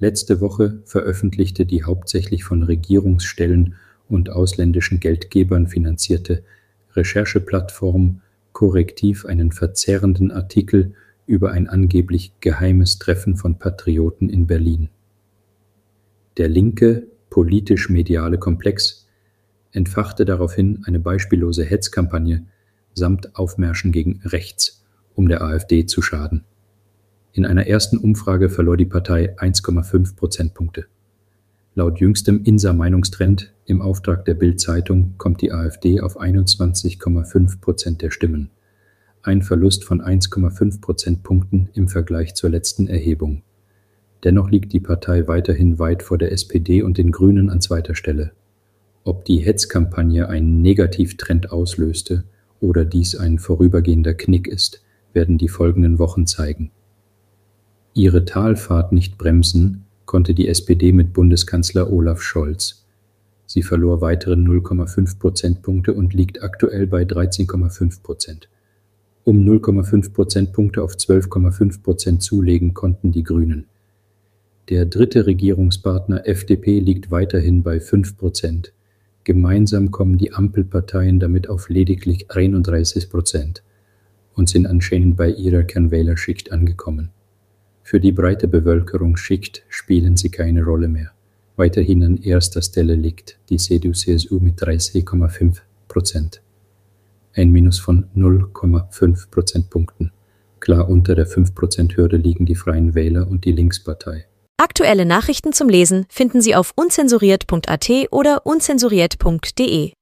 Letzte Woche veröffentlichte die hauptsächlich von Regierungsstellen und ausländischen Geldgebern finanzierte Rechercheplattform Korrektiv einen verzerrenden Artikel über ein angeblich geheimes Treffen von Patrioten in Berlin. Der linke politisch-mediale Komplex entfachte daraufhin eine beispiellose Hetzkampagne samt Aufmärschen gegen rechts, um der AfD zu schaden. In einer ersten Umfrage verlor die Partei 1,5 Prozentpunkte. Laut jüngstem INSA-Meinungstrend im Auftrag der Bild-Zeitung kommt die AfD auf 21,5 Prozent der Stimmen, ein Verlust von 1,5 Prozentpunkten im Vergleich zur letzten Erhebung. Dennoch liegt die Partei weiterhin weit vor der SPD und den Grünen an zweiter Stelle. Ob die Hetzkampagne einen Negativtrend auslöste oder dies ein vorübergehender Knick ist, werden die folgenden Wochen zeigen. Ihre Talfahrt nicht bremsen konnte die SPD mit Bundeskanzler Olaf Scholz. Sie verlor weitere 0,5 Prozentpunkte und liegt aktuell bei 13,5 Prozent. Um 0,5 Prozentpunkte auf 12,5 Prozent zulegen konnten die Grünen. Der dritte Regierungspartner FDP liegt weiterhin bei 5 Prozent. Gemeinsam kommen die Ampelparteien damit auf lediglich 31 Prozent und sind anscheinend bei ihrer Kernwählerschicht angekommen. Für die breite Bevölkerungsschicht spielen sie keine Rolle mehr. Weiterhin an erster Stelle liegt die CDU-CSU mit 30,5 Prozent. Ein Minus von 0,5 Prozentpunkten. Klar unter der 5-Prozent-Hürde liegen die Freien Wähler und die Linkspartei. Aktuelle Nachrichten zum Lesen finden Sie auf unzensuriert.at oder unzensuriert.de.